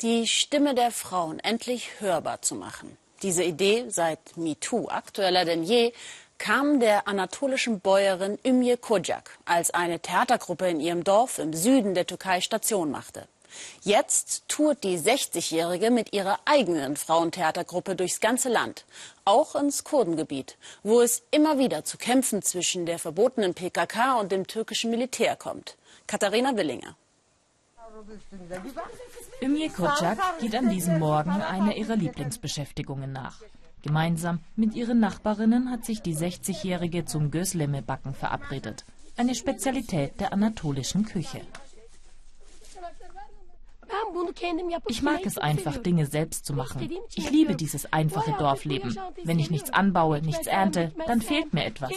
die Stimme der Frauen endlich hörbar zu machen. Diese Idee, seit MeToo aktueller denn je, kam der anatolischen Bäuerin Ümje Kocak, als eine Theatergruppe in ihrem Dorf im Süden der Türkei Station machte. Jetzt tourt die 60-Jährige mit ihrer eigenen Frauentheatergruppe durchs ganze Land, auch ins Kurdengebiet, wo es immer wieder zu Kämpfen zwischen der verbotenen PKK und dem türkischen Militär kommt. Katharina Willinger. Ümje Kocak geht an diesem Morgen einer ihrer Lieblingsbeschäftigungen nach. Gemeinsam mit ihren Nachbarinnen hat sich die 60-Jährige zum Gözleme-Backen verabredet. Eine Spezialität der anatolischen Küche. Ich mag es einfach, Dinge selbst zu machen. Ich liebe dieses einfache Dorfleben. Wenn ich nichts anbaue, nichts ernte, dann fehlt mir etwas.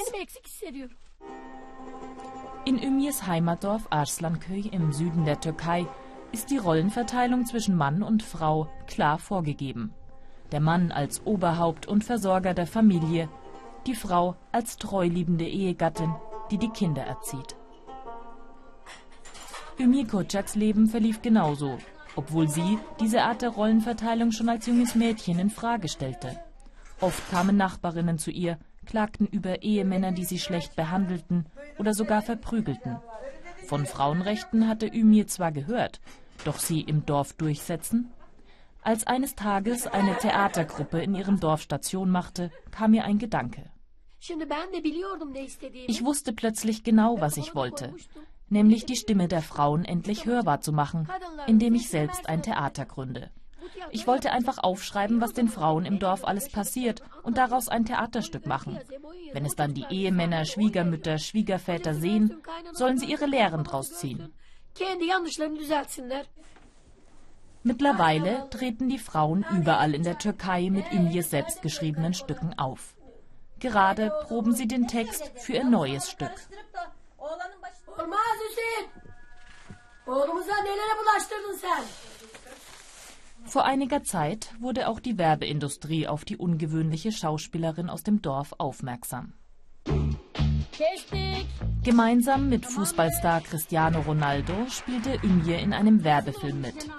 In Ümirs Heimatdorf Arslanköy im Süden der Türkei ist die Rollenverteilung zwischen Mann und Frau klar vorgegeben. Der Mann als Oberhaupt und Versorger der Familie, die Frau als treuliebende Ehegattin, die die Kinder erzieht. Ümir Kocaks Leben verlief genauso, obwohl sie diese Art der Rollenverteilung schon als junges Mädchen in Frage stellte. Oft kamen Nachbarinnen zu ihr, klagten über Ehemänner, die sie schlecht behandelten oder sogar verprügelten. Von Frauenrechten hatte Ümir zwar gehört, doch sie im Dorf durchsetzen? Als eines Tages eine Theatergruppe in ihrem Dorf Station machte, kam mir ein Gedanke. Ich wusste plötzlich genau, was ich wollte, nämlich die Stimme der Frauen endlich hörbar zu machen, indem ich selbst ein Theater gründe. Ich wollte einfach aufschreiben, was den Frauen im Dorf alles passiert und daraus ein Theaterstück machen. Wenn es dann die Ehemänner, Schwiegermütter, Schwiegerväter sehen, sollen sie ihre Lehren draus ziehen. Mittlerweile treten die Frauen überall in der Türkei mit Ümjes selbstgeschriebenen Stücken auf. Gerade proben sie den Text für ihr neues Stück. Vor einiger Zeit wurde auch die Werbeindustrie auf die ungewöhnliche Schauspielerin aus dem Dorf aufmerksam. Gemeinsam mit Fußballstar Cristiano Ronaldo spielte Ümje in einem Werbefilm mit.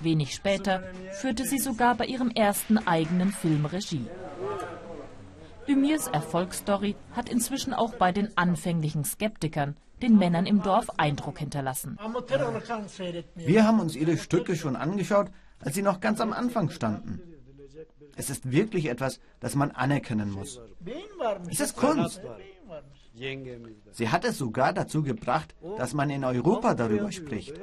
Wenig später führte sie sogar bei ihrem ersten eigenen Film Regie. Ümirs Erfolgsstory hat inzwischen auch bei den anfänglichen Skeptikern, den Männern im Dorf, Eindruck hinterlassen. Wir haben uns ihre Stücke schon angeschaut, als sie noch ganz am Anfang standen. Es ist wirklich etwas, das man anerkennen muss. Es ist Kunst. Sie hat es sogar dazu gebracht, dass man in Europa darüber spricht.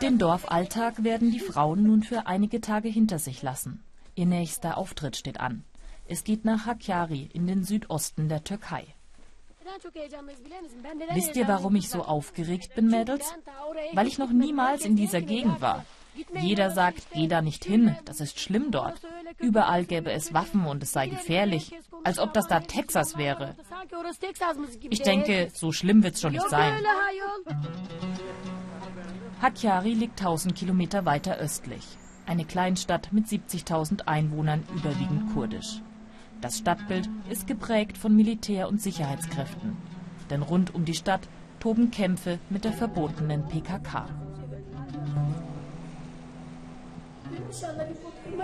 Den Dorfalltag werden die Frauen nun für einige Tage hinter sich lassen. Ihr nächster Auftritt steht an. Es geht nach Hakkari in den Südosten der Türkei. Wisst ihr, warum ich so aufgeregt bin, Mädels? Weil ich noch niemals in dieser Gegend war. Jeder sagt, geh da nicht hin, das ist schlimm dort. Überall gäbe es Waffen und es sei gefährlich, als ob das da Texas wäre. Ich denke, so schlimm wird's schon nicht sein. Hakkari liegt 1000 Kilometer weiter östlich. Eine Kleinstadt mit 70.000 Einwohnern, überwiegend kurdisch. Das Stadtbild ist geprägt von Militär- und Sicherheitskräften. Denn rund um die Stadt toben Kämpfe mit der verbotenen PKK.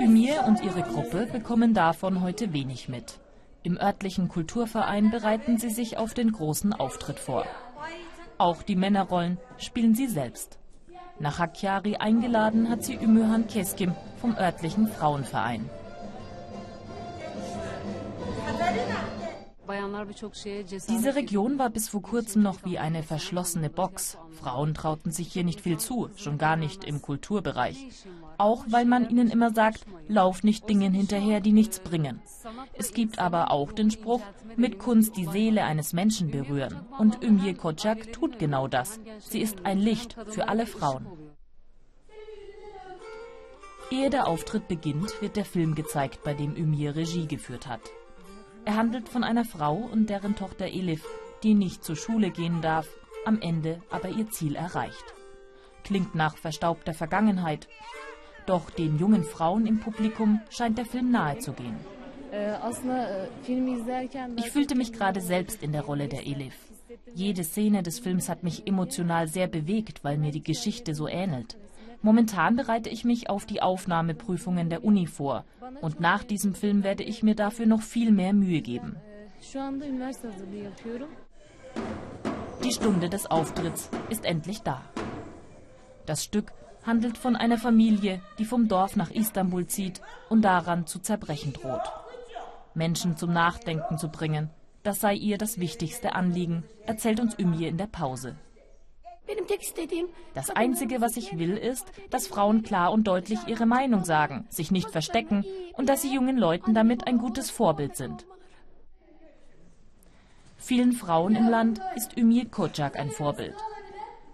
Ümir und ihre Gruppe bekommen davon heute wenig mit. Im örtlichen Kulturverein bereiten sie sich auf den großen Auftritt vor. Auch die Männerrollen spielen sie selbst. Nach Hakkari eingeladen hat sie Ümühan Keskim vom örtlichen Frauenverein. Diese Region war bis vor kurzem noch wie eine verschlossene Box. Frauen trauten sich hier nicht viel zu, schon gar nicht im Kulturbereich. Auch weil man ihnen immer sagt, lauf nicht Dingen hinterher, die nichts bringen. Es gibt aber auch den Spruch, mit Kunst die Seele eines Menschen berühren. Und Ümje Kocak tut genau das. Sie ist ein Licht für alle Frauen. Ehe der Auftritt beginnt, wird der Film gezeigt, bei dem Ümje Regie geführt hat. Er handelt von einer Frau und deren Tochter Elif, die nicht zur Schule gehen darf, am Ende aber ihr Ziel erreicht. Klingt nach verstaubter Vergangenheit. Doch den jungen Frauen im Publikum scheint der Film nahe zu gehen. Ich fühlte mich gerade selbst in der Rolle der Elif. Jede Szene des Films hat mich emotional sehr bewegt, weil mir die Geschichte so ähnelt. Momentan bereite ich mich auf die Aufnahmeprüfungen der Uni vor. Und nach diesem Film werde ich mir dafür noch viel mehr Mühe geben. Die Stunde des Auftritts ist endlich da. Das Stück handelt von einer Familie, die vom Dorf nach Istanbul zieht und daran zu zerbrechen droht. Menschen zum Nachdenken zu bringen, das sei ihr das wichtigste Anliegen, erzählt uns Ümje in der Pause. Das Einzige, was ich will, ist, dass Frauen klar und deutlich ihre Meinung sagen, sich nicht verstecken und dass sie jungen Leuten damit ein gutes Vorbild sind. Vielen Frauen im Land ist Ümje Kocak ein Vorbild.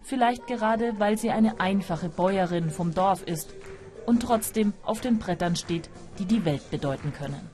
Vielleicht gerade, weil sie eine einfache Bäuerin vom Dorf ist und trotzdem auf den Brettern steht, die die Welt bedeuten können.